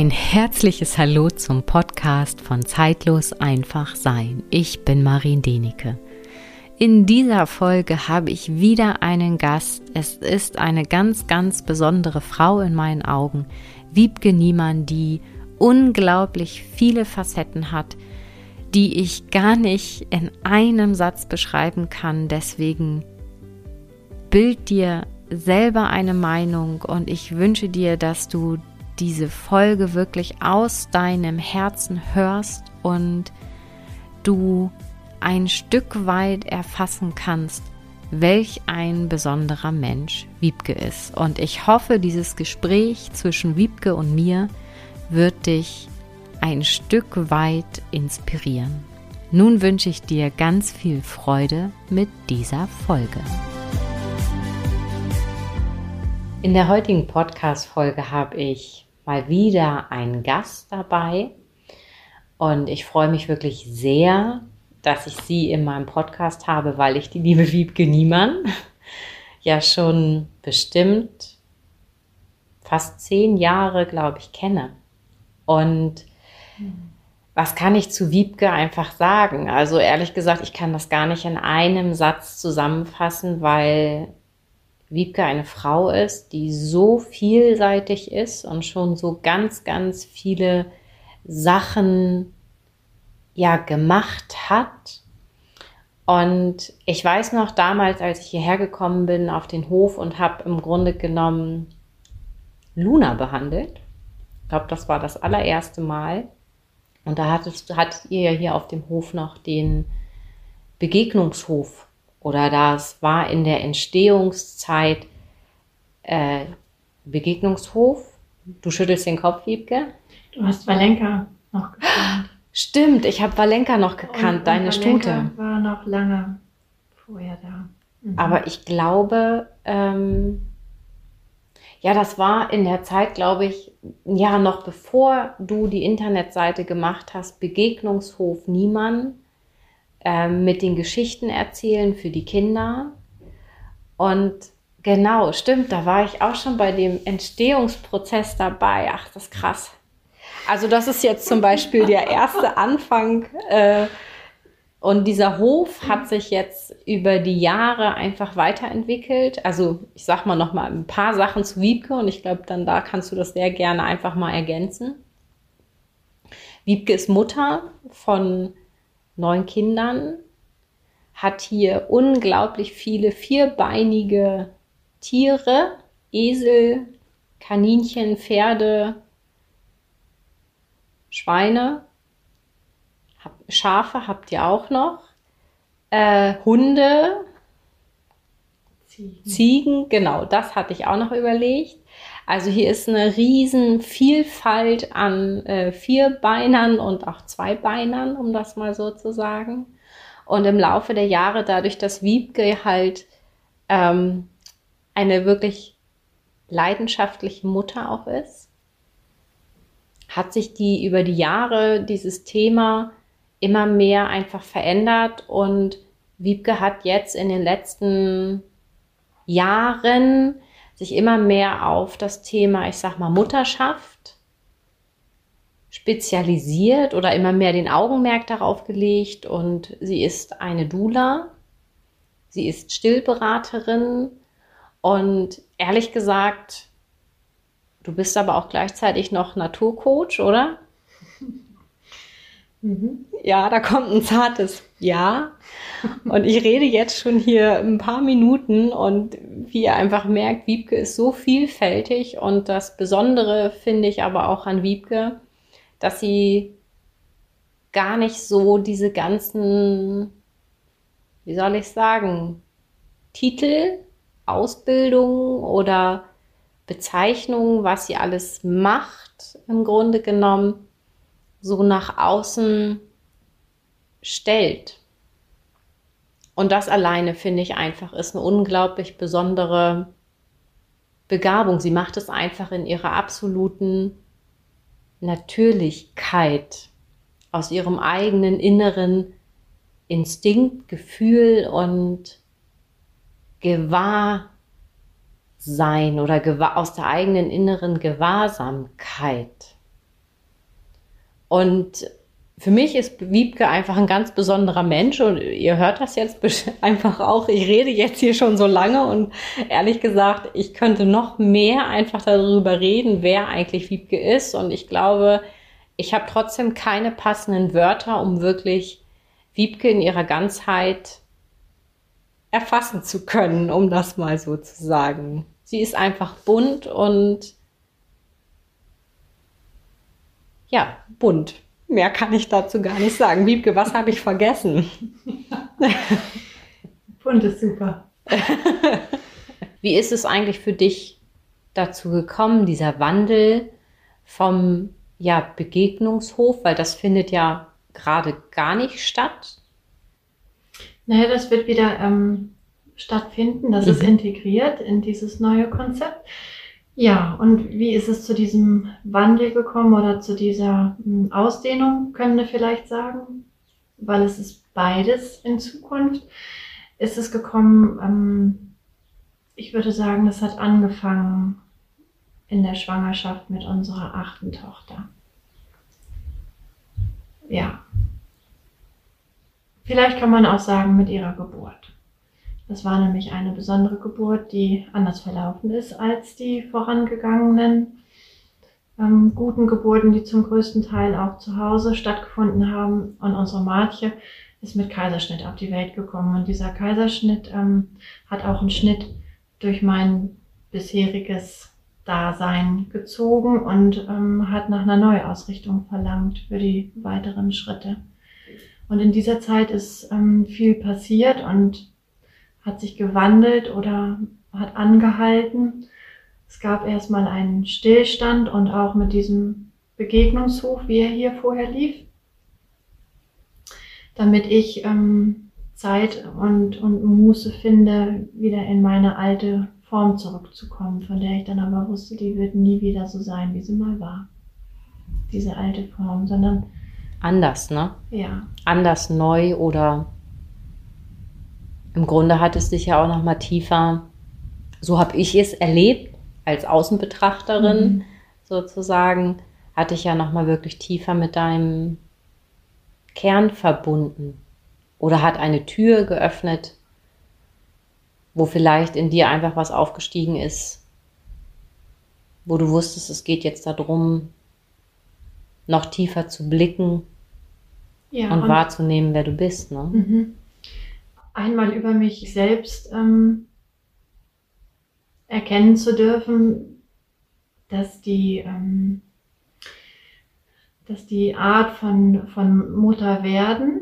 Ein herzliches Hallo zum Podcast von Zeitlos einfach sein. Ich bin Marin Denike. In dieser Folge habe ich wieder einen Gast. Es ist eine ganz, ganz besondere Frau in meinen Augen, Wiebke Niemann, die unglaublich viele Facetten hat, die ich gar nicht in einem Satz beschreiben kann. Deswegen bild dir selber eine Meinung und ich wünsche dir, dass du diese Folge wirklich aus deinem Herzen hörst und du ein Stück weit erfassen kannst, welch ein besonderer Mensch Wiebke ist. Und ich hoffe, dieses Gespräch zwischen Wiebke und mir wird dich ein Stück weit inspirieren. Nun wünsche ich dir ganz viel Freude mit dieser Folge. In der heutigen Podcast-Folge habe ich mal wieder einen Gast dabei und ich freue mich wirklich sehr, dass ich sie in meinem Podcast habe, weil ich die liebe Wiebke Niemann ja schon bestimmt fast zehn Jahre, glaube ich, kenne. Und was kann ich zu Wiebke einfach sagen? Also ehrlich gesagt, ich kann das gar nicht in einem Satz zusammenfassen, weil Wiebke eine Frau ist, die so vielseitig ist und schon so ganz, ganz viele Sachen ja gemacht hat. Und ich weiß noch damals, als ich hierher gekommen bin auf den Hof und habe im Grunde genommen Luna behandelt. Ich glaube, das war das allererste Mal. Und da hattest, hattet ihr ja hier auf dem Hof noch den Begegnungshof oder das war in der Entstehungszeit äh, Begegnungshof. Du schüttelst den Kopf, Wiebke. Du hast Valenka noch gekannt. Stimmt, ich habe Valenka noch gekannt, und, deine und Stute. war noch lange vorher da. Mhm. Aber ich glaube, ähm, ja, das war in der Zeit, glaube ich, ja, noch bevor du die Internetseite gemacht hast, Begegnungshof Niemann ähm, mit den Geschichten erzählen für die Kinder. Und genau, stimmt, da war ich auch schon bei dem Entstehungsprozess dabei. Ach, das ist krass. Also das ist jetzt zum Beispiel der erste Anfang. Äh, und dieser Hof hat sich jetzt über die Jahre einfach weiterentwickelt. Also ich sag mal noch mal ein paar Sachen zu Wiebke und ich glaube, dann da kannst du das sehr gerne einfach mal ergänzen. Wiebke ist Mutter von neun Kindern, hat hier unglaublich viele vierbeinige Tiere, Esel, Kaninchen, Pferde, Schweine, Schafe habt ihr auch noch, äh, Hunde, Ziegen. Ziegen, genau, das hatte ich auch noch überlegt. Also hier ist eine riesen Vielfalt an äh, Vierbeinern und auch Zweibeinern, um das mal so zu sagen. Und im Laufe der Jahre, dadurch, dass Wiebke halt ähm, eine wirklich leidenschaftliche Mutter auch ist, hat sich die über die Jahre dieses Thema immer mehr einfach verändert und Wiebke hat jetzt in den letzten Jahren sich immer mehr auf das Thema, ich sag mal, Mutterschaft spezialisiert oder immer mehr den Augenmerk darauf gelegt. Und sie ist eine Dula, sie ist Stillberaterin. Und ehrlich gesagt, du bist aber auch gleichzeitig noch Naturcoach, oder? Mhm. Ja, da kommt ein zartes Ja. Und ich rede jetzt schon hier ein paar Minuten und wie ihr einfach merkt, Wiebke ist so vielfältig und das Besondere finde ich aber auch an Wiebke, dass sie gar nicht so diese ganzen, wie soll ich sagen, Titel, Ausbildung oder Bezeichnungen, was sie alles macht, im Grunde genommen, so nach außen stellt. Und das alleine finde ich einfach ist eine unglaublich besondere Begabung. Sie macht es einfach in ihrer absoluten Natürlichkeit, aus ihrem eigenen inneren Instinkt, Gefühl und Gewahrsein oder aus der eigenen inneren Gewahrsamkeit. Und für mich ist Wiebke einfach ein ganz besonderer Mensch und ihr hört das jetzt einfach auch. Ich rede jetzt hier schon so lange und ehrlich gesagt, ich könnte noch mehr einfach darüber reden, wer eigentlich Wiebke ist. Und ich glaube, ich habe trotzdem keine passenden Wörter, um wirklich Wiebke in ihrer Ganzheit erfassen zu können, um das mal so zu sagen. Sie ist einfach bunt und ja, bunt. Mehr kann ich dazu gar nicht sagen. Wiebke, was habe ich vergessen? bunt ist super. Wie ist es eigentlich für dich dazu gekommen, dieser Wandel vom ja, Begegnungshof, weil das findet ja gerade gar nicht statt, naja, das wird wieder ähm, stattfinden. Das mhm. ist integriert in dieses neue Konzept. Ja, und wie ist es zu diesem Wandel gekommen oder zu dieser hm, Ausdehnung, können wir vielleicht sagen? Weil es ist beides in Zukunft. Ist es gekommen, ähm, ich würde sagen, das hat angefangen in der Schwangerschaft mit unserer achten Tochter. Ja, Vielleicht kann man auch sagen mit ihrer Geburt. Das war nämlich eine besondere Geburt, die anders verlaufen ist als die vorangegangenen ähm, guten Geburten, die zum größten Teil auch zu Hause stattgefunden haben. Und unsere Martje ist mit Kaiserschnitt auf die Welt gekommen. Und dieser Kaiserschnitt ähm, hat auch einen Schnitt durch mein bisheriges Dasein gezogen und ähm, hat nach einer Neuausrichtung verlangt für die weiteren Schritte. Und in dieser Zeit ist ähm, viel passiert und hat sich gewandelt oder hat angehalten. Es gab erstmal einen Stillstand und auch mit diesem Begegnungshof, wie er hier vorher lief, damit ich ähm, Zeit und, und Muße finde, wieder in meine alte Form zurückzukommen, von der ich dann aber wusste, die wird nie wieder so sein, wie sie mal war. Diese alte Form, sondern anders, ne? Ja. Anders neu oder im Grunde hat es dich ja auch noch mal tiefer, so habe ich es erlebt als Außenbetrachterin mhm. sozusagen, hatte ich ja noch mal wirklich tiefer mit deinem Kern verbunden oder hat eine Tür geöffnet, wo vielleicht in dir einfach was aufgestiegen ist, wo du wusstest, es geht jetzt darum, noch tiefer zu blicken ja, und, und, wahrzunehmen, wer du bist. Ne? Mhm. Einmal über mich selbst ähm, erkennen zu dürfen, dass die, ähm, dass die Art von, von Mutter werden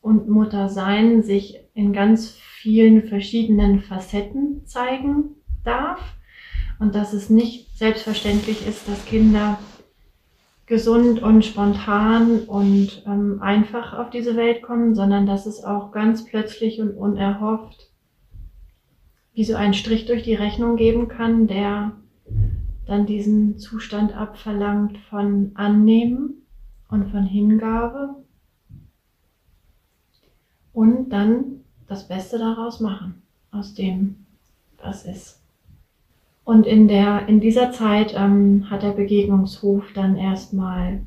und Mutter sein sich in ganz vielen verschiedenen Facetten zeigen darf. Und dass es nicht selbstverständlich ist, dass Kinder gesund und spontan und ähm, einfach auf diese Welt kommen, sondern dass es auch ganz plötzlich und unerhofft wie so einen Strich durch die Rechnung geben kann, der dann diesen Zustand abverlangt von Annehmen und von Hingabe und dann das Beste daraus machen, aus dem, was ist. Und in, der, in dieser Zeit ähm, hat der Begegnungshof dann erstmal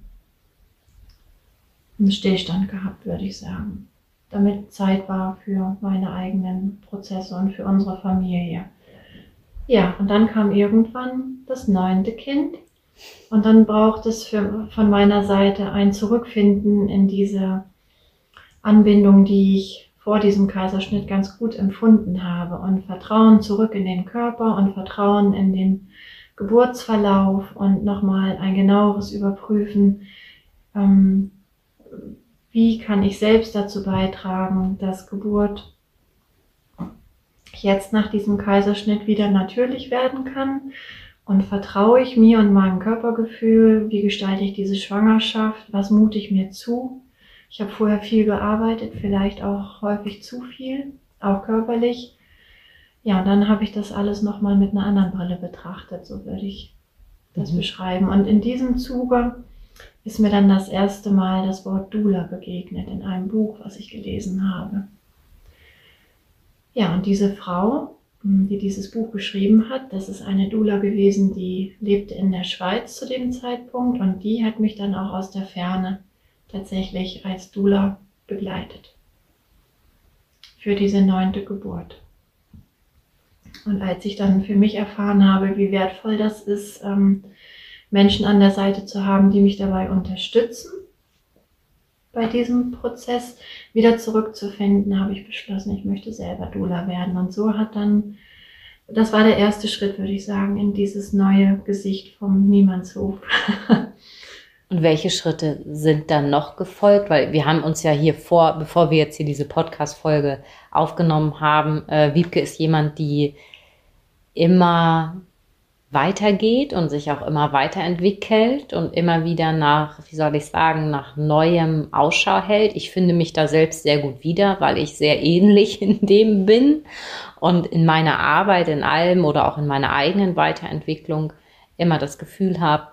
einen Stillstand gehabt, würde ich sagen. Damit Zeit war für meine eigenen Prozesse und für unsere Familie. Ja, und dann kam irgendwann das neunte Kind. Und dann braucht es für, von meiner Seite ein Zurückfinden in diese Anbindung, die ich vor diesem Kaiserschnitt ganz gut empfunden habe und Vertrauen zurück in den Körper und Vertrauen in den Geburtsverlauf und nochmal ein genaueres Überprüfen, ähm, wie kann ich selbst dazu beitragen, dass Geburt jetzt nach diesem Kaiserschnitt wieder natürlich werden kann? Und vertraue ich mir und meinem Körpergefühl, wie gestalte ich diese Schwangerschaft, was mute ich mir zu ich habe vorher viel gearbeitet, vielleicht auch häufig zu viel, auch körperlich. Ja, und dann habe ich das alles nochmal mit einer anderen Brille betrachtet, so würde ich das mhm. beschreiben. Und in diesem Zuge ist mir dann das erste Mal das Wort Dula begegnet in einem Buch, was ich gelesen habe. Ja, und diese Frau hm, die dieses Buch geschrieben hat. Das ist eine Dula gewesen, die lebte in der Schweiz zu dem Zeitpunkt und die hat mich dann auch aus der Ferne tatsächlich als Dula begleitet für diese neunte Geburt. Und als ich dann für mich erfahren habe, wie wertvoll das ist, ähm, Menschen an der Seite zu haben, die mich dabei unterstützen, bei diesem Prozess wieder zurückzufinden, habe ich beschlossen, ich möchte selber Dula werden. Und so hat dann, das war der erste Schritt, würde ich sagen, in dieses neue Gesicht vom Niemandshof. Und welche Schritte sind dann noch gefolgt? Weil wir haben uns ja hier vor, bevor wir jetzt hier diese Podcast-Folge aufgenommen haben, äh, Wiebke ist jemand, die immer weitergeht und sich auch immer weiterentwickelt und immer wieder nach, wie soll ich sagen, nach neuem Ausschau hält. Ich finde mich da selbst sehr gut wieder, weil ich sehr ähnlich in dem bin und in meiner Arbeit, in allem oder auch in meiner eigenen Weiterentwicklung immer das Gefühl habe,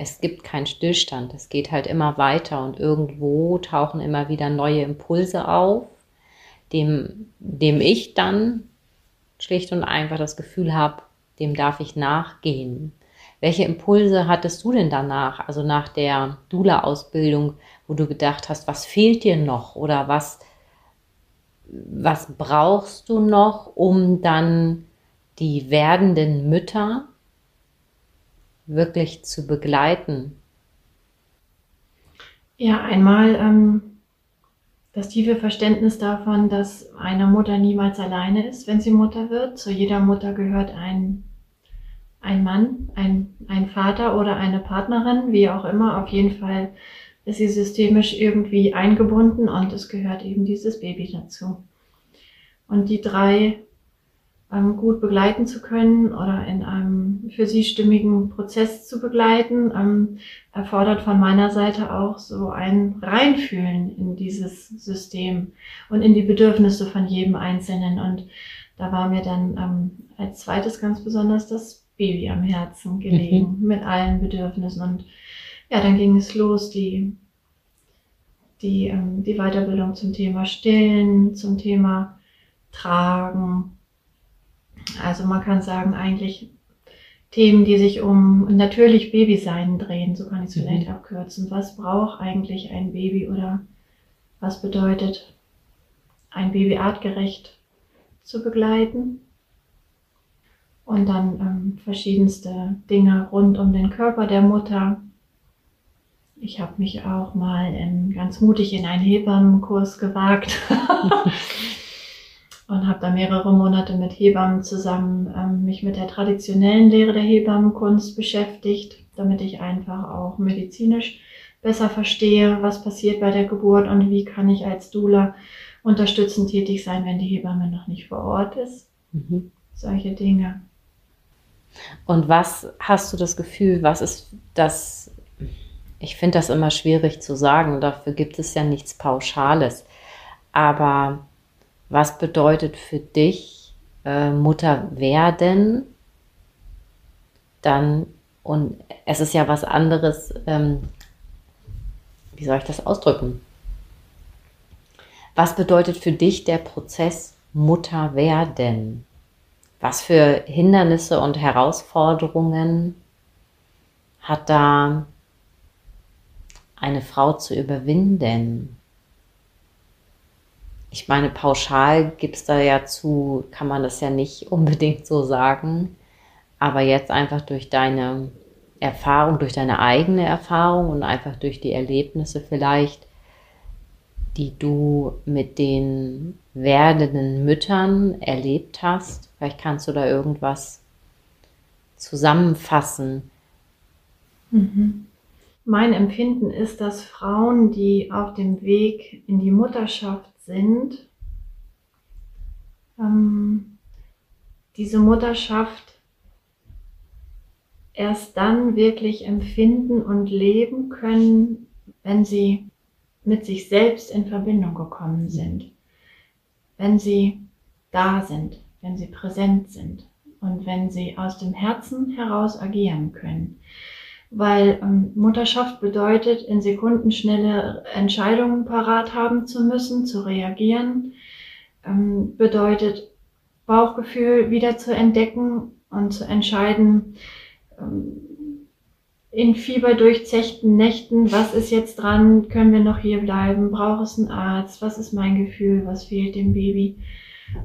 es gibt keinen Stillstand. Es geht halt immer weiter und irgendwo tauchen immer wieder neue Impulse auf, dem, dem ich dann schlicht und einfach das Gefühl habe, dem darf ich nachgehen. Welche Impulse hattest du denn danach, also nach der Dula-Ausbildung, wo du gedacht hast, was fehlt dir noch oder was, was brauchst du noch, um dann die werdenden Mütter wirklich zu begleiten? Ja, einmal ähm, das tiefe Verständnis davon, dass eine Mutter niemals alleine ist, wenn sie Mutter wird. Zu jeder Mutter gehört ein ein Mann, ein, ein Vater oder eine Partnerin, wie auch immer. Auf jeden Fall ist sie systemisch irgendwie eingebunden und es gehört eben dieses Baby dazu. Und die drei ähm, gut begleiten zu können oder in einem für sie stimmigen Prozess zu begleiten, ähm, erfordert von meiner Seite auch so ein Reinfühlen in dieses System und in die Bedürfnisse von jedem Einzelnen. Und da war mir dann ähm, als zweites ganz besonders das Baby am Herzen gelegen, mhm. mit allen Bedürfnissen. Und ja, dann ging es los, die, die, ähm, die Weiterbildung zum Thema Stillen, zum Thema Tragen. Also man kann sagen, eigentlich Themen, die sich um natürlich Babysein drehen, so kann ich es mhm. vielleicht abkürzen. Was braucht eigentlich ein Baby oder was bedeutet ein Baby artgerecht zu begleiten? und dann ähm, verschiedenste Dinge rund um den Körper der Mutter. Ich habe mich auch mal in, ganz mutig in einen Hebammenkurs gewagt und habe da mehrere Monate mit Hebammen zusammen ähm, mich mit der traditionellen Lehre der Hebammenkunst beschäftigt, damit ich einfach auch medizinisch besser verstehe, was passiert bei der Geburt und wie kann ich als Doula unterstützend tätig sein, wenn die Hebamme noch nicht vor Ort ist. Mhm. Solche Dinge. Und was hast du das Gefühl, was ist das? Ich finde das immer schwierig zu sagen, dafür gibt es ja nichts Pauschales. Aber was bedeutet für dich äh, Mutter werden? Dann, und es ist ja was anderes, ähm, wie soll ich das ausdrücken? Was bedeutet für dich der Prozess Mutter werden? Was für Hindernisse und Herausforderungen hat da eine Frau zu überwinden? Ich meine, pauschal gibt es da ja zu, kann man das ja nicht unbedingt so sagen. Aber jetzt einfach durch deine Erfahrung, durch deine eigene Erfahrung und einfach durch die Erlebnisse vielleicht, die du mit den werdenden Müttern erlebt hast, Vielleicht kannst du da irgendwas zusammenfassen. Mhm. Mein Empfinden ist, dass Frauen, die auf dem Weg in die Mutterschaft sind, ähm, diese Mutterschaft erst dann wirklich empfinden und leben können, wenn sie mit sich selbst in Verbindung gekommen sind, wenn sie da sind, wenn sie präsent sind und wenn sie aus dem Herzen heraus agieren können. Weil ähm, Mutterschaft bedeutet, in Sekunden schnelle Entscheidungen parat haben zu müssen, zu reagieren, ähm, bedeutet Bauchgefühl wieder zu entdecken und zu entscheiden, ähm, in fieberdurchzechten Nächten, was ist jetzt dran, können wir noch hier bleiben, braucht es einen Arzt, was ist mein Gefühl, was fehlt dem Baby.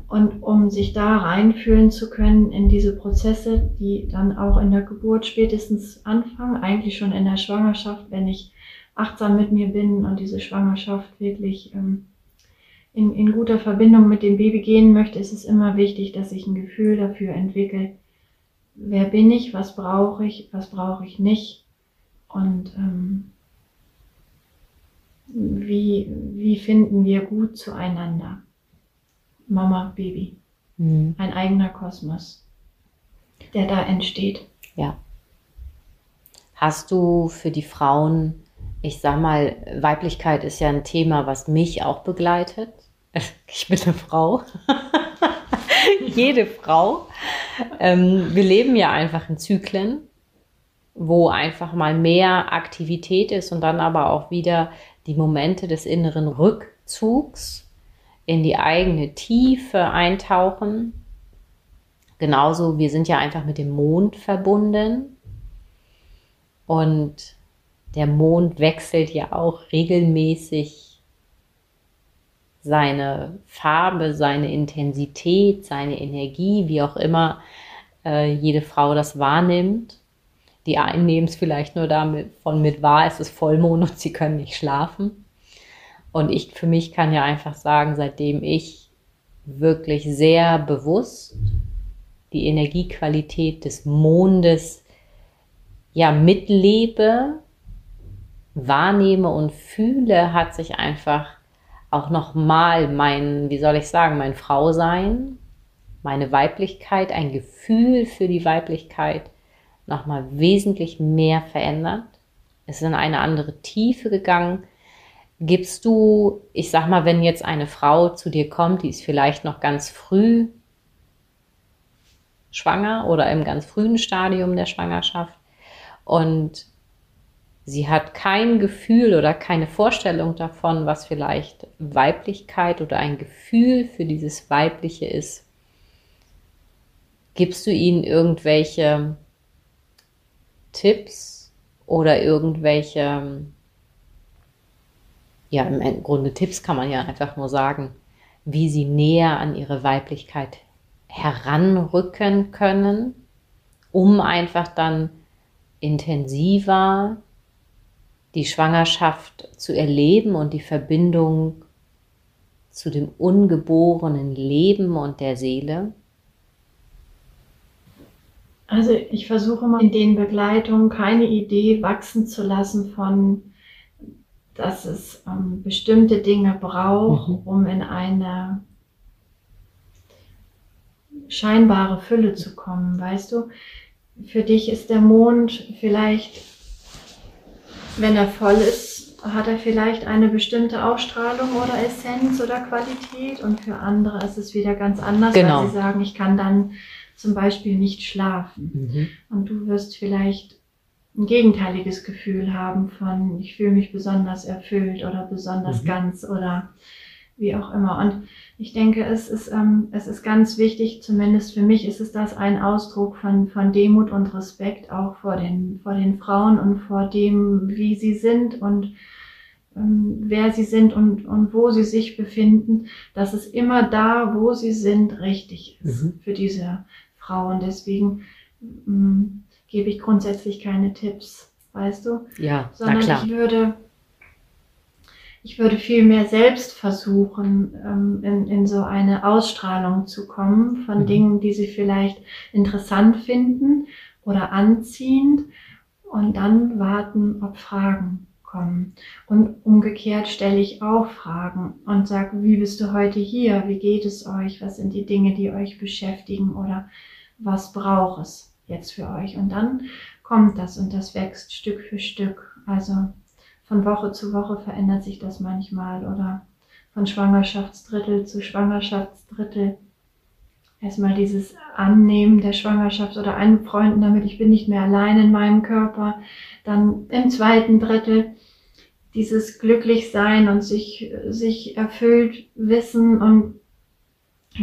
Und um sich da reinfühlen zu können in diese Prozesse, die dann auch in der Geburt spätestens anfangen, eigentlich schon in der Schwangerschaft, wenn ich achtsam mit mir bin und diese Schwangerschaft wirklich ähm, in, in guter Verbindung mit dem Baby gehen möchte, ist es immer wichtig, dass ich ein Gefühl dafür entwickle, wer bin ich, was brauche ich, was brauche ich nicht? Und ähm, wie, wie finden wir gut zueinander. Mama, Baby. Mhm. Ein eigener Kosmos, der da entsteht. Ja. Hast du für die Frauen, ich sag mal, Weiblichkeit ist ja ein Thema, was mich auch begleitet. Ich bin eine Frau. Jede Frau. Ähm, wir leben ja einfach in Zyklen, wo einfach mal mehr Aktivität ist und dann aber auch wieder die Momente des inneren Rückzugs in die eigene Tiefe eintauchen. Genauso, wir sind ja einfach mit dem Mond verbunden. Und der Mond wechselt ja auch regelmäßig seine Farbe, seine Intensität, seine Energie, wie auch immer äh, jede Frau das wahrnimmt. Die einen nehmen es vielleicht nur davon mit wahr, es ist Vollmond und sie können nicht schlafen. Und ich für mich kann ja einfach sagen, seitdem ich wirklich sehr bewusst die Energiequalität des Mondes ja mitlebe, wahrnehme und fühle, hat sich einfach auch nochmal mein, wie soll ich sagen, mein Frausein, meine Weiblichkeit, ein Gefühl für die Weiblichkeit nochmal wesentlich mehr verändert. Es ist in eine andere Tiefe gegangen Gibst du, ich sag mal, wenn jetzt eine Frau zu dir kommt, die ist vielleicht noch ganz früh schwanger oder im ganz frühen Stadium der Schwangerschaft und sie hat kein Gefühl oder keine Vorstellung davon, was vielleicht Weiblichkeit oder ein Gefühl für dieses Weibliche ist, gibst du ihnen irgendwelche Tipps oder irgendwelche ja, im Grunde Tipps kann man ja einfach nur sagen, wie sie näher an ihre Weiblichkeit heranrücken können, um einfach dann intensiver die Schwangerschaft zu erleben und die Verbindung zu dem ungeborenen Leben und der Seele? Also ich versuche mal in den Begleitungen keine Idee wachsen zu lassen von dass es ähm, bestimmte Dinge braucht, mhm. um in eine scheinbare Fülle zu kommen, weißt du? Für dich ist der Mond vielleicht, wenn er voll ist, hat er vielleicht eine bestimmte Ausstrahlung oder Essenz oder Qualität und für andere ist es wieder ganz anders, genau. weil sie sagen, ich kann dann zum Beispiel nicht schlafen. Mhm. Und du wirst vielleicht ein gegenteiliges Gefühl haben von, ich fühle mich besonders erfüllt oder besonders mhm. ganz oder wie auch immer. Und ich denke, es ist, ähm, es ist ganz wichtig, zumindest für mich ist es das ein Ausdruck von, von Demut und Respekt auch vor den, vor den Frauen und vor dem, wie sie sind und ähm, wer sie sind und, und wo sie sich befinden, dass es immer da, wo sie sind, richtig ist mhm. für diese Frauen. Deswegen, ähm, gebe ich grundsätzlich keine Tipps, weißt du? Ja, sondern na klar. ich würde ich würde viel mehr selbst versuchen, ähm, in, in so eine Ausstrahlung zu kommen von mhm. Dingen, die sie vielleicht interessant finden oder anziehend und dann warten, ob Fragen kommen. Und umgekehrt stelle ich auch Fragen und sage, wie bist du heute hier? Wie geht es euch? Was sind die Dinge, die euch beschäftigen oder was braucht es? Jetzt für euch. Und dann kommt das und das wächst Stück für Stück. Also von Woche zu Woche verändert sich das manchmal oder von Schwangerschaftsdrittel zu Schwangerschaftsdrittel. Erstmal dieses Annehmen der Schwangerschaft oder Einfreunden damit, ich bin nicht mehr allein in meinem Körper. Dann im zweiten Drittel dieses Glücklichsein und sich, sich erfüllt wissen und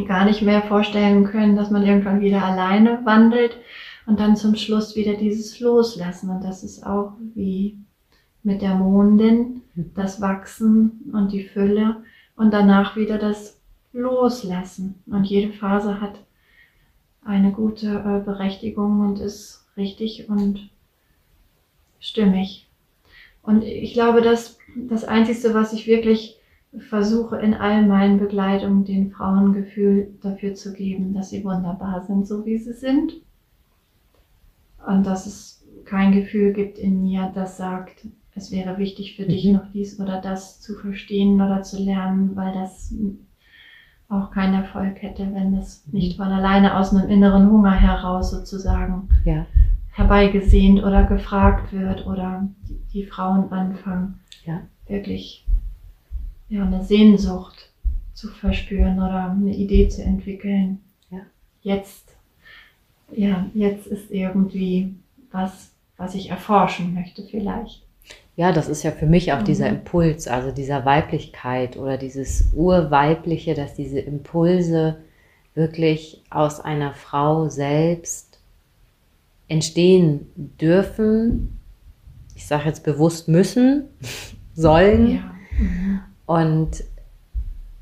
gar nicht mehr vorstellen können, dass man irgendwann wieder alleine wandelt und dann zum Schluss wieder dieses Loslassen. Und das ist auch wie mit der Mondin, das Wachsen und die Fülle und danach wieder das Loslassen. Und jede Phase hat eine gute äh, Berechtigung und ist richtig und stimmig. Und ich glaube, dass das Einzige, was ich wirklich versuche in all meinen Begleitungen den Frauen Gefühl dafür zu geben, dass sie wunderbar sind, so wie sie sind. Und dass es kein Gefühl gibt in mir, das sagt, es wäre wichtig für mhm. dich noch dies oder das zu verstehen oder zu lernen, weil das auch keinen Erfolg hätte, wenn es mhm. nicht von alleine aus einem inneren Hunger heraus sozusagen ja. herbeigesehnt oder gefragt wird oder die, die Frauen anfangen, ja. wirklich ja, eine Sehnsucht zu verspüren oder eine Idee zu entwickeln. Ja. Jetzt, ja, jetzt ist irgendwie was, was ich erforschen möchte vielleicht. Ja, das ist ja für mich auch mhm. dieser Impuls, also dieser Weiblichkeit oder dieses Urweibliche, dass diese Impulse wirklich aus einer Frau selbst entstehen dürfen. Ich sage jetzt bewusst müssen, sollen. Ja. Mhm. Und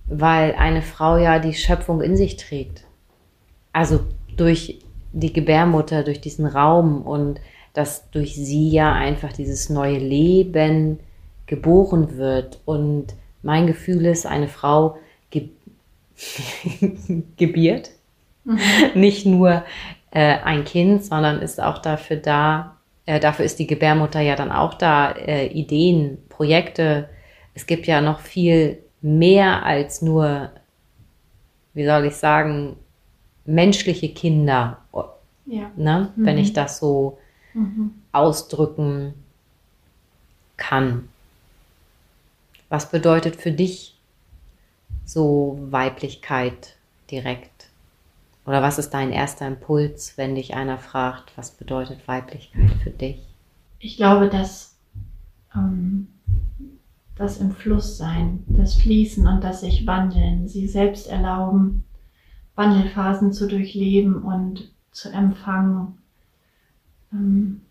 weil eine Frau ja die Schöpfung in sich trägt. Also durch die Gebärmutter, durch diesen Raum und dass durch sie ja einfach dieses neue Leben geboren wird. Und mein Gefühl ist, eine Frau ge gebiert. Mhm. Nicht nur äh, ein Kind, sondern ist auch dafür da, äh, dafür ist die Gebärmutter ja dann auch da, äh, Ideen, Projekte es gibt ja noch viel mehr als nur, wie soll ich sagen, menschliche Kinder. Ja. Ne? Mhm. Wenn ich das so mhm. ausdrücken kann. Was bedeutet für dich so Weiblichkeit direkt? Oder was ist dein erster Impuls, wenn dich einer fragt, was bedeutet Weiblichkeit für dich? Ich glaube, dass ähm, das im Fluss sein, das Fließen und das sich wandeln, sie selbst erlauben, Wandelphasen zu durchleben und zu empfangen, ähm,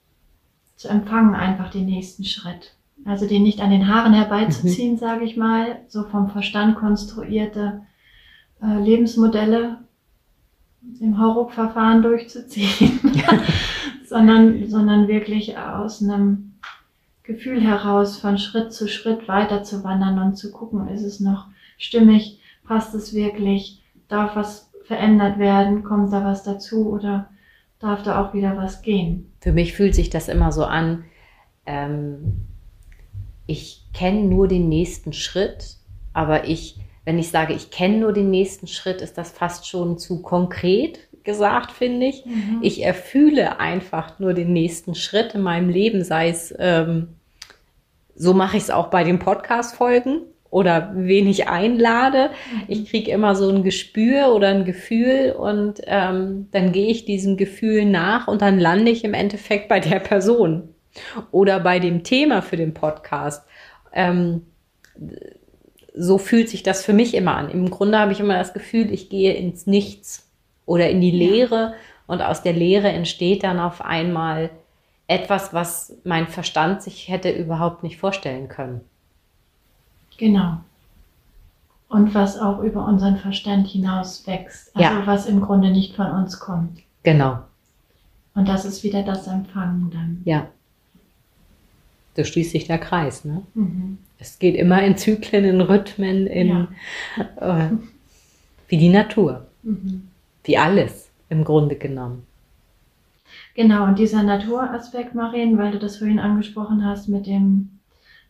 zu empfangen einfach den nächsten Schritt. Also den nicht an den Haaren herbeizuziehen, mhm. sage ich mal, so vom Verstand konstruierte äh, Lebensmodelle im Hauruck-Verfahren durchzuziehen, sondern, sondern wirklich aus einem Gefühl heraus von Schritt zu Schritt weiter zu wandern und zu gucken, ist es noch stimmig, passt es wirklich, darf was verändert werden, kommt da was dazu oder darf da auch wieder was gehen. Für mich fühlt sich das immer so an, ähm, ich kenne nur den nächsten Schritt, aber ich, wenn ich sage, ich kenne nur den nächsten Schritt, ist das fast schon zu konkret gesagt, finde ich. Mhm. Ich erfühle einfach nur den nächsten Schritt in meinem Leben, sei es ähm, so mache ich es auch bei den Podcast-Folgen oder wen ich einlade. Ich kriege immer so ein Gespür oder ein Gefühl und ähm, dann gehe ich diesem Gefühl nach und dann lande ich im Endeffekt bei der Person oder bei dem Thema für den Podcast. Ähm, so fühlt sich das für mich immer an. Im Grunde habe ich immer das Gefühl, ich gehe ins Nichts oder in die Leere und aus der Leere entsteht dann auf einmal etwas, was mein Verstand sich hätte überhaupt nicht vorstellen können. Genau. Und was auch über unseren Verstand hinaus wächst. Also ja. was im Grunde nicht von uns kommt. Genau. Und das ist wieder das Empfangen dann. Ja. So schließt sich der Kreis, ne? Mhm. Es geht immer in Zyklen, in Rhythmen, in ja. äh, wie die Natur. Mhm. Wie alles im Grunde genommen. Genau, und dieser Naturaspekt, Marien, weil du das vorhin angesprochen hast mit dem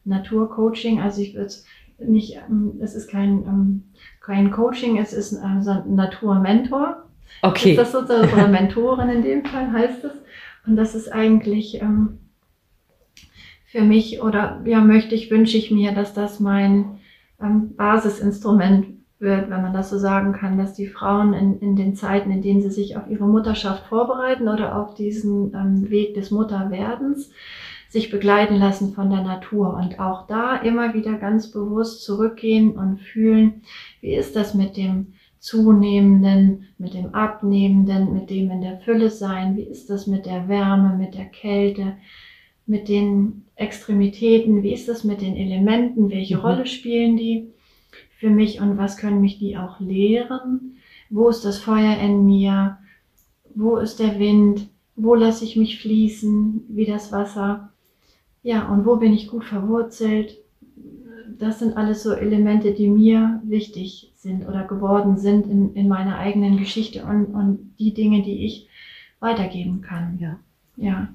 Naturcoaching, also ich würde nicht, ähm, es ist kein, ähm, kein Coaching, es ist also ein Naturmentor. Okay. Ist das sozusagen, oder Mentorin in dem Fall heißt es. Und das ist eigentlich ähm, für mich oder ja, möchte ich, wünsche ich mir, dass das mein ähm, Basisinstrument wird, wenn man das so sagen kann, dass die Frauen in, in den Zeiten, in denen sie sich auf ihre Mutterschaft vorbereiten oder auf diesen ähm, Weg des Mutterwerdens, sich begleiten lassen von der Natur und auch da immer wieder ganz bewusst zurückgehen und fühlen, wie ist das mit dem Zunehmenden, mit dem Abnehmenden, mit dem in der Fülle sein? Wie ist das mit der Wärme, mit der Kälte, mit den Extremitäten? Wie ist das mit den Elementen? Welche mhm. Rolle spielen die für mich und was können mich die auch lehren? Wo ist das Feuer in mir? Wo ist der Wind? Wo lasse ich mich fließen wie das Wasser? Ja, und wo bin ich gut verwurzelt? Das sind alles so Elemente, die mir wichtig sind oder geworden sind in, in meiner eigenen Geschichte und, und die Dinge, die ich weitergeben kann. Ja. Ja.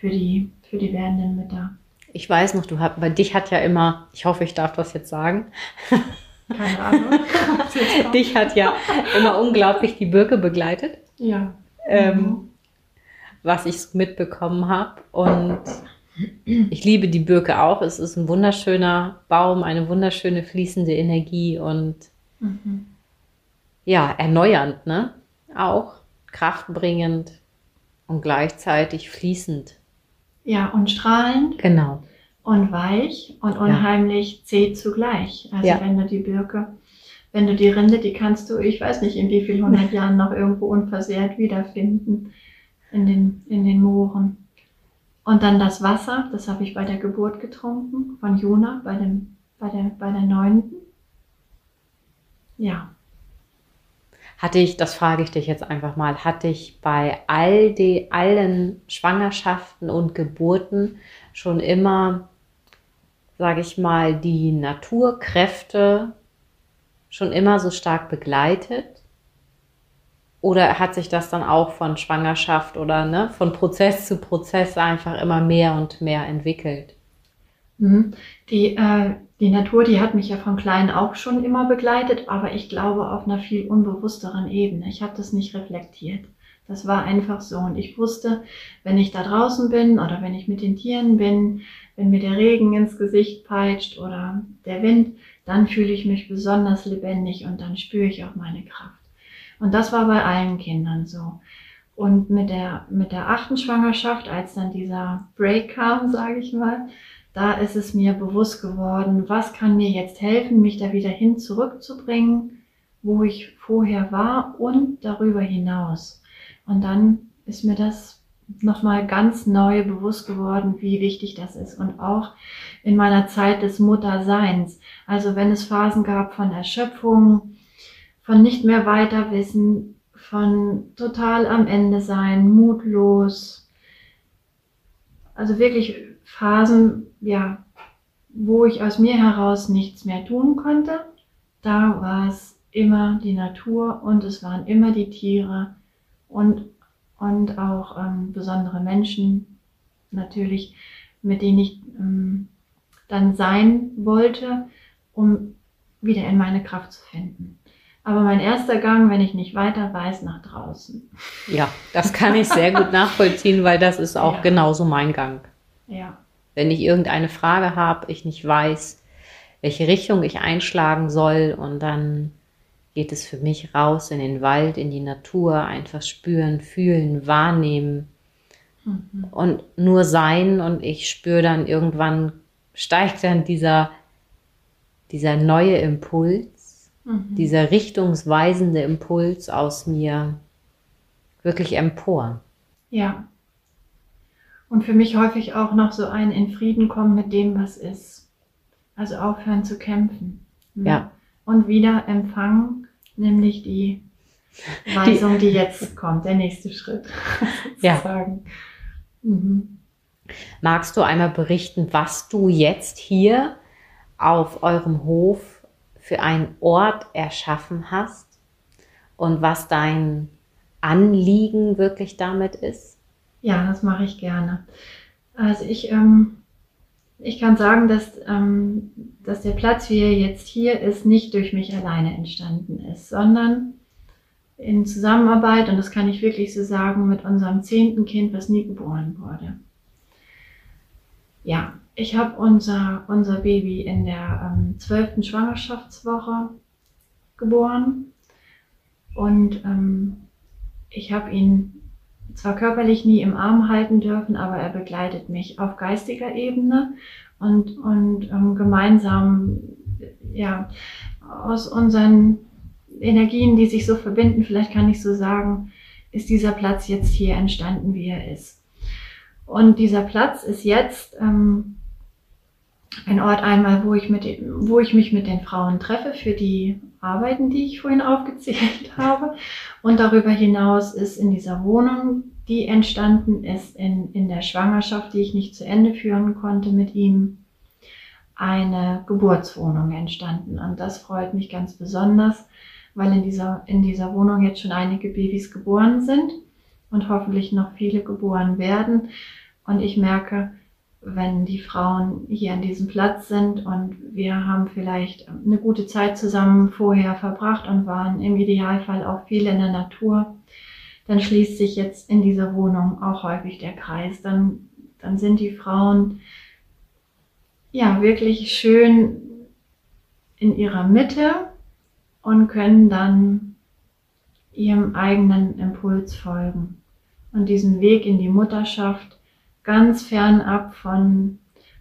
Für die, für die werdenden Mütter. Ich weiß noch, du hast, bei dich hat ja immer, ich hoffe, ich darf das jetzt sagen. Keine Ahnung. dich hat ja immer unglaublich die Birke begleitet. Ja. Ähm, mhm. Was ich mitbekommen habe. Und ich liebe die Birke auch. Es ist ein wunderschöner Baum, eine wunderschöne fließende Energie und mhm. ja, erneuernd, ne? Auch kraftbringend und gleichzeitig fließend. Ja, und strahlend. Genau. Und weich und unheimlich ja. zäh zugleich. Also ja. wenn du die Birke, wenn du die Rinde, die kannst du, ich weiß nicht, in wie vielen hundert Jahren noch irgendwo unversehrt wiederfinden in den, in den Mooren. Und dann das Wasser, das habe ich bei der Geburt getrunken von Jona, bei, dem, bei, der, bei der neunten. Ja. Hatte ich, das frage ich dich jetzt einfach mal, hatte ich bei all die, allen Schwangerschaften und Geburten schon immer, sage ich mal, die Naturkräfte schon immer so stark begleitet? Oder hat sich das dann auch von Schwangerschaft oder ne, von Prozess zu Prozess einfach immer mehr und mehr entwickelt? Mhm. Die, äh, die Natur, die hat mich ja von klein auch schon immer begleitet, aber ich glaube auf einer viel unbewussteren Ebene. Ich habe das nicht reflektiert. Das war einfach so. Und ich wusste, wenn ich da draußen bin oder wenn ich mit den Tieren bin, wenn mir der Regen ins Gesicht peitscht oder der Wind, dann fühle ich mich besonders lebendig und dann spüre ich auch meine Kraft. Und das war bei allen Kindern so. Und mit der, mit der achten Schwangerschaft, als dann dieser Break kam, sage ich mal, da ist es mir bewusst geworden, was kann mir jetzt helfen, mich da wieder hin zurückzubringen, wo ich vorher war und darüber hinaus. Und dann ist mir das nochmal ganz neu bewusst geworden, wie wichtig das ist. Und auch in meiner Zeit des Mutterseins. Also wenn es Phasen gab von Erschöpfung, von nicht mehr weiter wissen, von total am Ende sein, mutlos. Also wirklich Phasen, ja, wo ich aus mir heraus nichts mehr tun konnte. Da war es immer die Natur und es waren immer die Tiere und, und auch ähm, besondere Menschen natürlich, mit denen ich ähm, dann sein wollte, um wieder in meine Kraft zu finden. Aber mein erster Gang, wenn ich nicht weiter weiß, nach draußen. Ja, das kann ich sehr gut nachvollziehen, weil das ist auch ja. genauso mein Gang. Ja. Wenn ich irgendeine Frage habe, ich nicht weiß, welche Richtung ich einschlagen soll und dann geht es für mich raus in den Wald, in die Natur, einfach spüren, fühlen, wahrnehmen mhm. und nur sein und ich spüre dann irgendwann steigt dann dieser, dieser neue Impuls Mhm. dieser richtungsweisende Impuls aus mir wirklich empor. Ja. Und für mich häufig auch noch so ein in Frieden kommen mit dem, was ist. Also aufhören zu kämpfen. Mhm. Ja. Und wieder empfangen, nämlich die Weisung, die, die jetzt kommt, der nächste Schritt. ja. Mhm. Magst du einmal berichten, was du jetzt hier auf eurem Hof für einen Ort erschaffen hast und was dein Anliegen wirklich damit ist? Ja, das mache ich gerne. Also ich, ähm, ich kann sagen, dass, ähm, dass der Platz, wie er jetzt hier ist, nicht durch mich alleine entstanden ist, sondern in Zusammenarbeit, und das kann ich wirklich so sagen, mit unserem zehnten Kind, was nie geboren wurde. Ja, ich habe unser, unser Baby in der ähm, zwölften ähm, Schwangerschaftswoche geboren und ähm, ich habe ihn zwar körperlich nie im Arm halten dürfen, aber er begleitet mich auf geistiger Ebene und, und ähm, gemeinsam ja, aus unseren Energien, die sich so verbinden, vielleicht kann ich so sagen, ist dieser Platz jetzt hier entstanden, wie er ist. Und dieser Platz ist jetzt ähm, ein Ort einmal, wo ich, mit, wo ich mich mit den Frauen treffe für die Arbeiten, die ich vorhin aufgezählt habe. Und darüber hinaus ist in dieser Wohnung, die entstanden ist in, in der Schwangerschaft, die ich nicht zu Ende führen konnte mit ihm, eine Geburtswohnung entstanden. Und das freut mich ganz besonders, weil in dieser, in dieser Wohnung jetzt schon einige Babys geboren sind und hoffentlich noch viele geboren werden. Und ich merke, wenn die Frauen hier an diesem Platz sind und wir haben vielleicht eine gute Zeit zusammen vorher verbracht und waren im Idealfall auch viel in der Natur, dann schließt sich jetzt in dieser Wohnung auch häufig der Kreis. Dann, dann sind die Frauen ja wirklich schön in ihrer Mitte und können dann ihrem eigenen Impuls folgen und diesen Weg in die Mutterschaft ganz fernab von,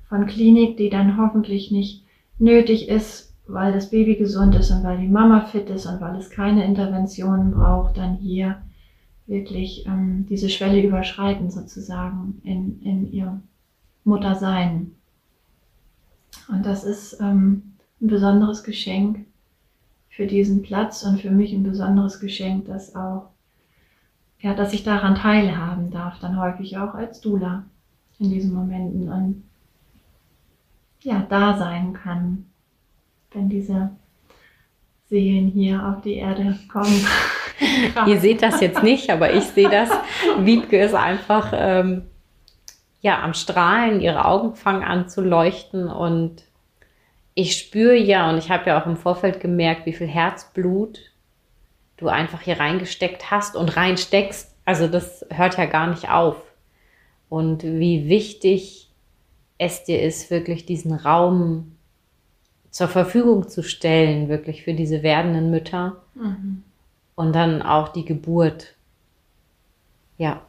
von Klinik, die dann hoffentlich nicht nötig ist, weil das Baby gesund ist und weil die Mama fit ist und weil es keine Interventionen braucht, dann hier wirklich ähm, diese Schwelle überschreiten sozusagen in, in ihr Muttersein. Und das ist ähm, ein besonderes Geschenk für diesen Platz und für mich ein besonderes Geschenk, dass auch, ja, dass ich daran teilhaben darf, dann häufig auch als Dula in diesen Momenten und ja, da sein kann, wenn diese Seelen hier auf die Erde kommen. Ihr seht das jetzt nicht, aber ich sehe das. Wiebke ist einfach ähm, ja am Strahlen, ihre Augen fangen an zu leuchten und ich spüre ja und ich habe ja auch im Vorfeld gemerkt, wie viel Herzblut du einfach hier reingesteckt hast und reinsteckst. Also das hört ja gar nicht auf und wie wichtig es dir ist, wirklich diesen Raum zur Verfügung zu stellen, wirklich für diese werdenden Mütter mhm. und dann auch die Geburt. Ja.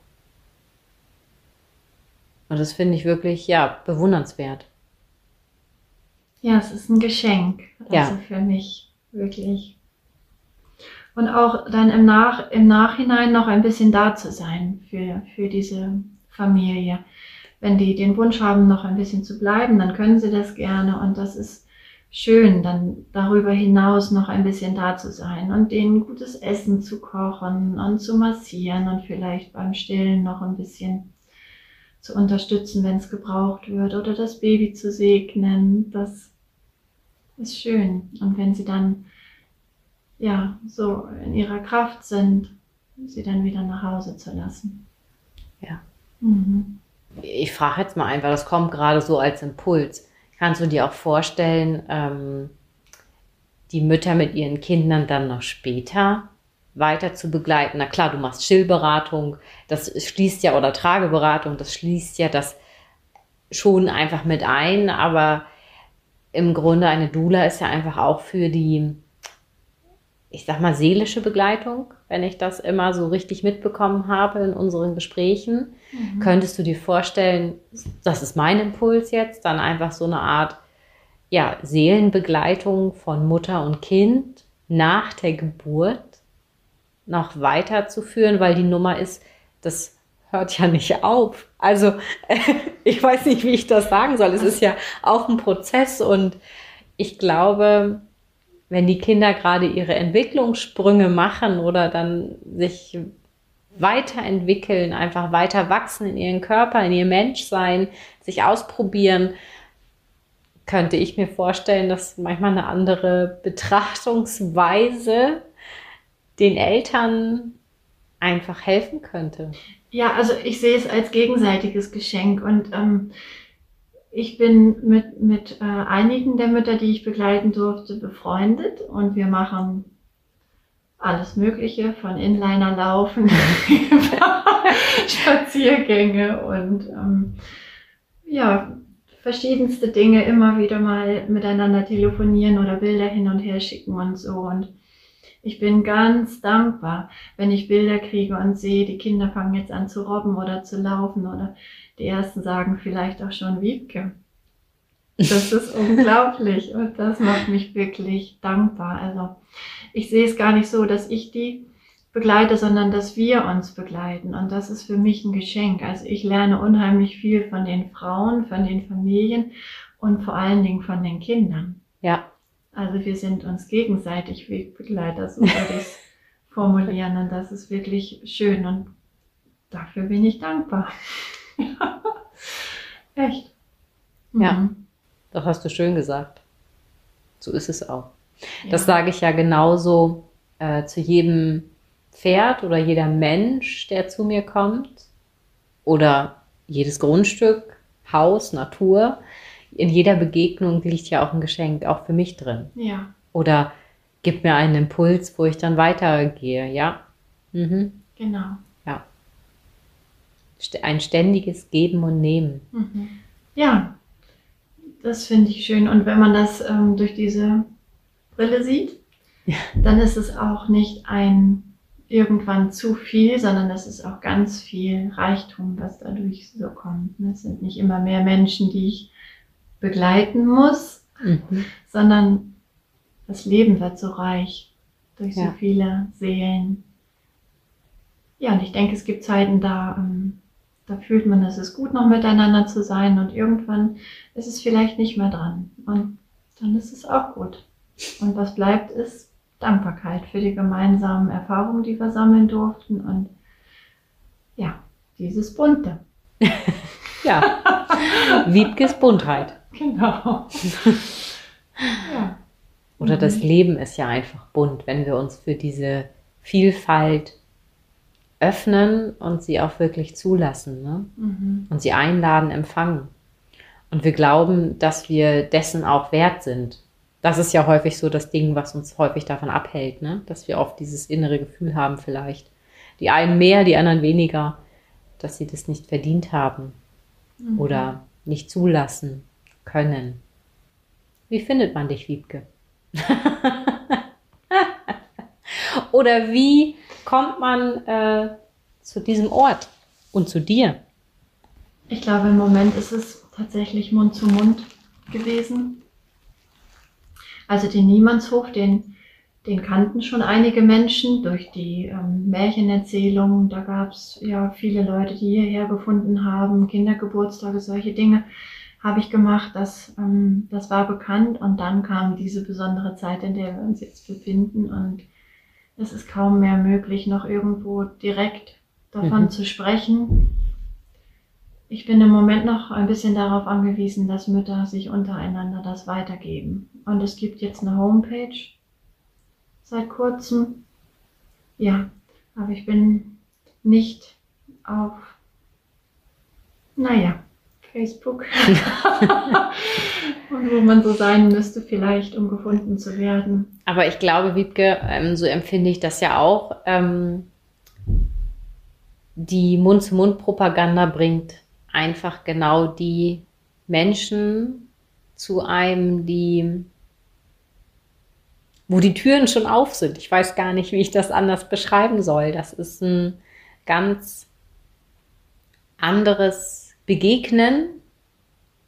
Und das finde ich wirklich, ja, bewundernswert. Ja, es ist ein Geschenk. Also ja. für mich wirklich. Und auch dann im, Nach im Nachhinein noch ein bisschen da zu sein für, für diese Familie. Wenn die den Wunsch haben, noch ein bisschen zu bleiben, dann können sie das gerne und das ist schön, dann darüber hinaus noch ein bisschen da zu sein und denen gutes Essen zu kochen und zu massieren und vielleicht beim Stillen noch ein bisschen zu unterstützen, wenn es gebraucht wird oder das Baby zu segnen. Das ist schön. Und wenn sie dann ja so in ihrer Kraft sind, sie dann wieder nach Hause zu lassen. Ja. Mhm. Ich frage jetzt mal einfach, das kommt gerade so als Impuls. Kannst du dir auch vorstellen, ähm, die Mütter mit ihren Kindern dann noch später weiter zu begleiten? Na klar, du machst Stillberatung, das schließt ja, oder Trageberatung, das schließt ja das schon einfach mit ein, aber im Grunde eine Dula ist ja einfach auch für die ich sag mal, seelische Begleitung, wenn ich das immer so richtig mitbekommen habe in unseren Gesprächen. Mhm. Könntest du dir vorstellen, das ist mein Impuls jetzt, dann einfach so eine Art ja, Seelenbegleitung von Mutter und Kind nach der Geburt noch weiterzuführen, weil die Nummer ist, das hört ja nicht auf. Also ich weiß nicht, wie ich das sagen soll. Es ist ja auch ein Prozess und ich glaube, wenn die Kinder gerade ihre Entwicklungssprünge machen oder dann sich weiterentwickeln, einfach weiter wachsen in ihren Körper, in ihr Menschsein, sich ausprobieren, könnte ich mir vorstellen, dass manchmal eine andere Betrachtungsweise den Eltern einfach helfen könnte. Ja, also ich sehe es als gegenseitiges Geschenk und ähm, ich bin mit, mit äh, einigen der Mütter, die ich begleiten durfte, befreundet und wir machen alles Mögliche von Inliner laufen Spaziergänge und ähm, ja, verschiedenste Dinge immer wieder mal miteinander telefonieren oder Bilder hin und her schicken und so. Und ich bin ganz dankbar, wenn ich Bilder kriege und sehe, die Kinder fangen jetzt an zu robben oder zu laufen oder die ersten sagen vielleicht auch schon Wiebke. Das ist unglaublich und das macht mich wirklich dankbar. Also ich sehe es gar nicht so, dass ich die begleite, sondern dass wir uns begleiten. Und das ist für mich ein Geschenk. Also ich lerne unheimlich viel von den Frauen, von den Familien und vor allen Dingen von den Kindern. Ja. Also wir sind uns gegenseitig Wegbegleiter, so würde ich es formulieren. Und das ist wirklich schön und dafür bin ich dankbar. Echt. Ja, Mhm. das hast du schön gesagt. So ist es auch. Das Ja. sage ich ja genauso äh, zu jedem Pferd oder jeder Mensch, der zu mir kommt. Oder jedes Grundstück, Haus, Natur. In jeder Begegnung liegt ja auch ein Geschenk, auch für mich drin. Ja, Oder gibt mir einen Impuls, wo ich dann weitergehe. Ja. Mhm. genau. Ein ständiges Geben und Nehmen. Mhm. Ja, das finde ich schön. Und wenn man das ähm, durch diese Brille sieht, Ja. dann ist es auch nicht ein irgendwann zu viel, sondern es ist auch ganz viel Reichtum, was dadurch so kommt. Es sind nicht immer mehr Menschen, die ich begleiten muss, Mhm. sondern das Leben wird so reich durch so Ja. viele Seelen. Ja, und ich denke, es gibt Zeiten, da, ähm, da fühlt man, es ist gut, noch miteinander zu sein und irgendwann ist es vielleicht nicht mehr dran. Und dann ist es auch gut. Und was bleibt, ist Dankbarkeit für die gemeinsamen Erfahrungen, die wir sammeln durften und ja, dieses Bunte. Ja. Wiebkes Buntheit. Genau. ja. Oder das. Leben ist ja einfach bunt, wenn wir uns für diese Vielfalt öffnen und sie auch wirklich zulassen ne? Mhm. und sie einladen, empfangen. Und wir glauben, dass wir dessen auch wert sind. Das ist ja häufig so das Ding, was uns häufig davon abhält, ne? dass wir oft dieses innere Gefühl haben vielleicht. Die einen mehr, die anderen weniger, dass sie das nicht verdient haben Mhm. oder nicht zulassen können. Wie findet man dich, Wiebke? oder wie kommt man äh, zu diesem Ort und zu dir? Ich glaube, im Moment ist es tatsächlich Mund zu Mund gewesen. Also den Niemandshof, den, den kannten schon einige Menschen durch die ähm, Märchenerzählungen. Da gab es ja viele Leute, die hierher gefunden haben, Kindergeburtstage, solche Dinge habe ich gemacht. Das, ähm, das war bekannt und dann kam diese besondere Zeit, in der wir uns jetzt befinden und es ist kaum mehr möglich, noch irgendwo direkt davon Mhm. zu sprechen. Ich bin im Moment noch ein bisschen darauf angewiesen, dass Mütter sich untereinander das weitergeben. Und es gibt jetzt eine Homepage seit kurzem. Ja, aber ich bin nicht auf, naja, Facebook. Und wo man so sein müsste, vielleicht, um gefunden zu werden. Aber ich glaube, Wiebke, ähm, so empfinde ich das ja auch. Ähm, die Mund-zu-Mund-Propaganda bringt einfach genau die Menschen zu einem, die, wo die Türen schon auf sind. Ich weiß gar nicht, wie ich das anders beschreiben soll. Das ist ein ganz anderes Begegnen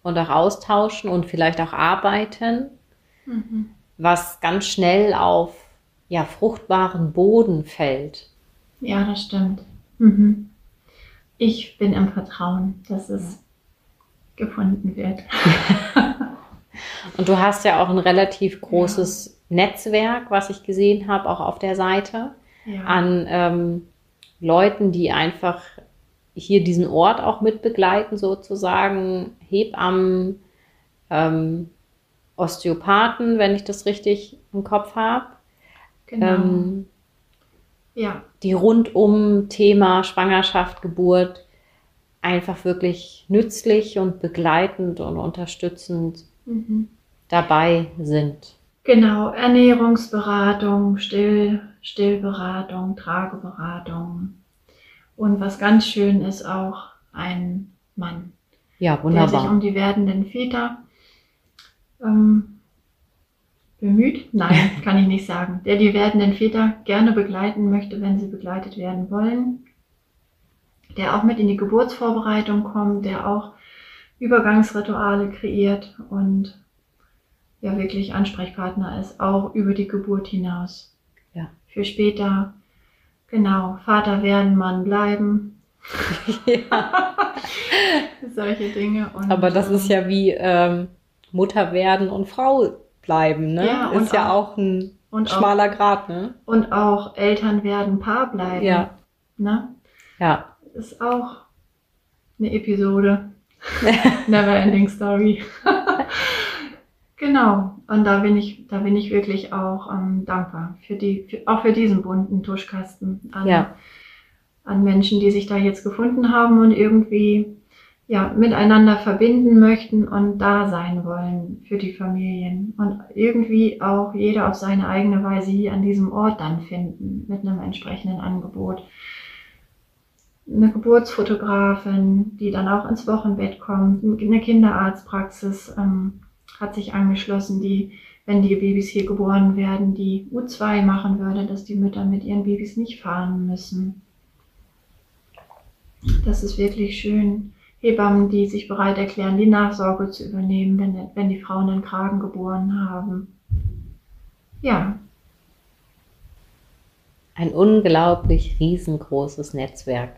und auch austauschen und vielleicht auch arbeiten Mhm. was ganz schnell auf ja, fruchtbaren Boden fällt. Ja, das stimmt. Mhm. Ich bin im Vertrauen, dass es gefunden wird. Und du hast ja auch ein relativ großes Netzwerk, was ich gesehen habe, auch auf der Seite, Ja. an ähm, Leuten, die einfach hier diesen Ort auch mitbegleiten, sozusagen, Hebammen, ähm, Osteopathen, wenn ich das richtig im Kopf habe, genau. ähm, ja. die rundum Thema Schwangerschaft, Geburt einfach wirklich nützlich und begleitend und unterstützend Mhm. dabei sind. Genau, Ernährungsberatung, Still, Stillberatung, Trageberatung. Und was ganz schön ist auch ein Mann, Ja, der sich wunderbar. um die werdenden Väter ähm, bemüht. Nein, kann ich nicht sagen. Der die werdenden Väter gerne begleiten möchte, wenn sie begleitet werden wollen. Der auch mit in die Geburtsvorbereitung kommt, der auch Übergangsrituale kreiert und ja wirklich Ansprechpartner ist, auch über die Geburt hinaus. Ja. Für später, genau, Vater werden, Mann bleiben. ja. Solche Dinge. Und, Aber das ist ähm, ja wie ähm, Mutter werden und Frau bleiben, ne? Ja, und ist ja auch- auch ein und auch, schmaler Grad, ne? und auch Eltern werden, Paar bleiben. Ja. Ne? Ja. Ist auch eine Episode. Never ending story. genau. Und da bin ich, da bin ich wirklich auch ähm, dankbar für die, für, auch für diesen bunten Tuschkasten an, Ja. an Menschen, die sich da jetzt gefunden haben und irgendwie ja, miteinander verbinden möchten und da sein wollen für die Familien und irgendwie auch jeder auf seine eigene Weise hier an diesem Ort dann finden mit einem entsprechenden Angebot eine Geburtsfotografin, die dann auch ins Wochenbett kommt, eine Kinderarztpraxis ähm, hat sich angeschlossen, die, wenn die Babys hier geboren werden, die U2 machen würde, dass die Mütter mit ihren Babys nicht fahren müssen. Das ist wirklich schön. Hebammen, die sich bereit erklären, die Nachsorge zu übernehmen, wenn, wenn die Frauen einen Kragen geboren haben. Ja, Ein unglaublich riesengroßes Netzwerk.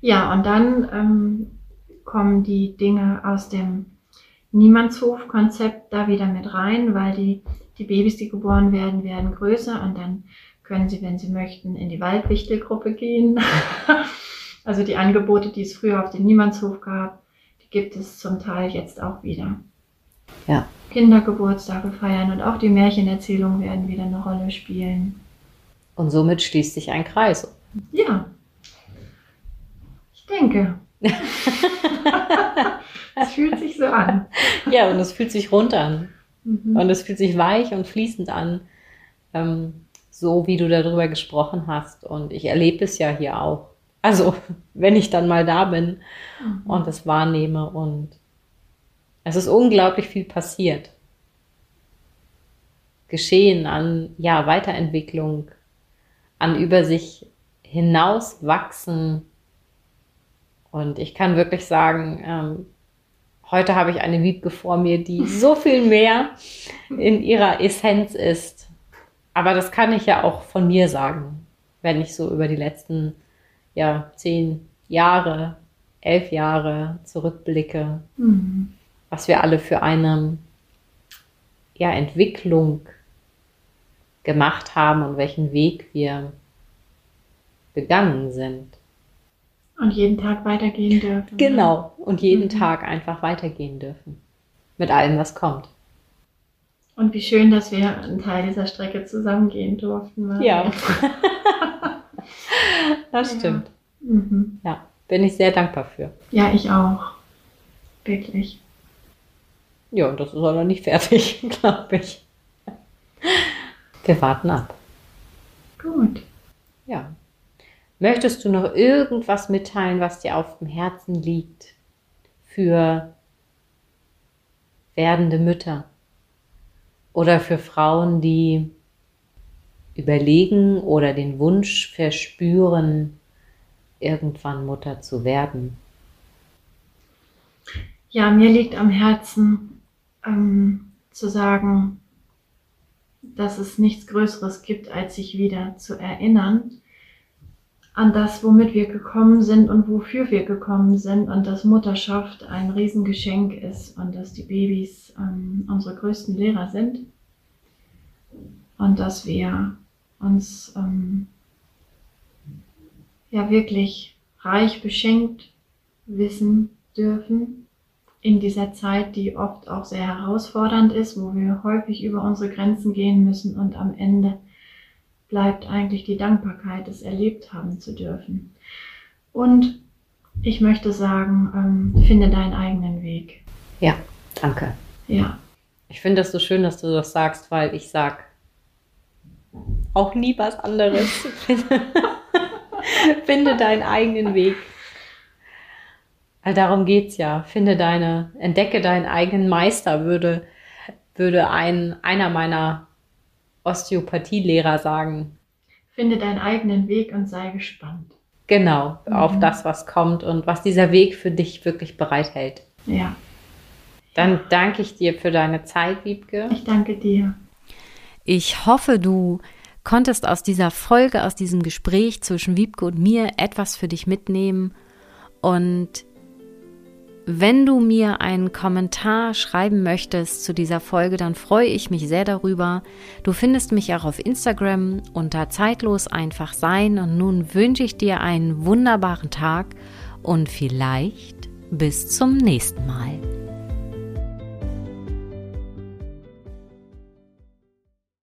Ja, und dann ähm, kommen die Dinge aus dem Niemandshof-Konzept da wieder mit rein, weil die, die Babys, die geboren werden, werden größer und dann können sie, wenn sie möchten, in die Waldwichtelgruppe gehen. also die Angebote, die es früher auf dem Niemandshof gab, die gibt es zum Teil jetzt auch wieder. Ja. Kindergeburtstage feiern und auch die Märchenerzählungen werden wieder eine Rolle spielen. Und somit schließt sich ein Kreis. Ja. Ich denke. Es fühlt sich so an. Ja, und es fühlt sich rund an. Mhm. Und es fühlt sich weich und fließend an. Ähm, so wie du darüber gesprochen hast. Und ich erlebe es ja hier auch. Also, wenn ich dann mal da bin und es wahrnehme und es ist unglaublich viel passiert. Geschehen an, ja, Weiterentwicklung, an über sich hinaus wachsen. Und ich kann wirklich sagen, ähm, heute habe ich eine Wiebke vor mir, die so viel mehr in ihrer Essenz ist. Aber das kann ich ja auch von mir sagen, wenn ich so über die letzten, ja, zehn Jahre, elf Jahre zurückblicke, Mhm. was wir alle für eine, ja, Entwicklung gemacht haben und welchen Weg wir gegangen sind. Und jeden Tag weitergehen dürfen. Genau. Und jeden Mhm. Tag einfach weitergehen dürfen. Mit allem, was kommt. Und wie schön, dass wir einen Teil dieser Strecke zusammen gehen durften. weil- Ja. das Ja. stimmt. Mhm. Ja, bin ich sehr dankbar für. Ja, ich auch. Wirklich. Ja, und das ist auch noch nicht fertig, glaube ich. Wir warten ab. Gut. Ja. Möchtest du noch irgendwas mitteilen, was dir auf dem Herzen liegt für werdende Mütter oder für Frauen, die überlegen oder den Wunsch verspüren, irgendwann Mutter zu werden? Ja, mir liegt am Herzen ähm, zu sagen, dass es nichts Größeres gibt, als sich wieder zu erinnern an das, womit wir gekommen sind und wofür wir gekommen sind und dass Mutterschaft ein Riesengeschenk ist und dass die Babys ähm, unsere größten Lehrer sind und dass wir uns ähm, ja wirklich reich beschenkt wissen dürfen in dieser Zeit, die oft auch sehr herausfordernd ist, wo wir häufig über unsere Grenzen gehen müssen und am Ende bleibt eigentlich die Dankbarkeit, es erlebt haben zu dürfen. Und ich möchte sagen, ähm, finde deinen eigenen Weg. Ja, danke. Ja, Ich finde das so schön, dass du das sagst, weil ich sag auch nie was anderes. Finde, finde deinen eigenen Weg. Weil darum geht's ja. Finde deine, entdecke deinen eigenen Meister, würde, würde ein, einer meiner Osteopathielehrer sagen. finde deinen eigenen Weg und sei gespannt. Genau, auf Mhm. das, was kommt und was dieser Weg für dich wirklich bereithält. Ja. Dann danke ich dir für deine Zeit, Wiebke. Ich danke dir. Ich hoffe, du konntest aus dieser Folge, aus diesem Gespräch zwischen Wiebke und mir etwas für dich mitnehmen. Und wenn du mir einen Kommentar schreiben möchtest zu dieser Folge, dann freue ich mich sehr darüber. Du findest mich auch auf Instagram unter zeitlos einfach sein. Und nun wünsche ich dir einen wunderbaren Tag und vielleicht bis zum nächsten Mal.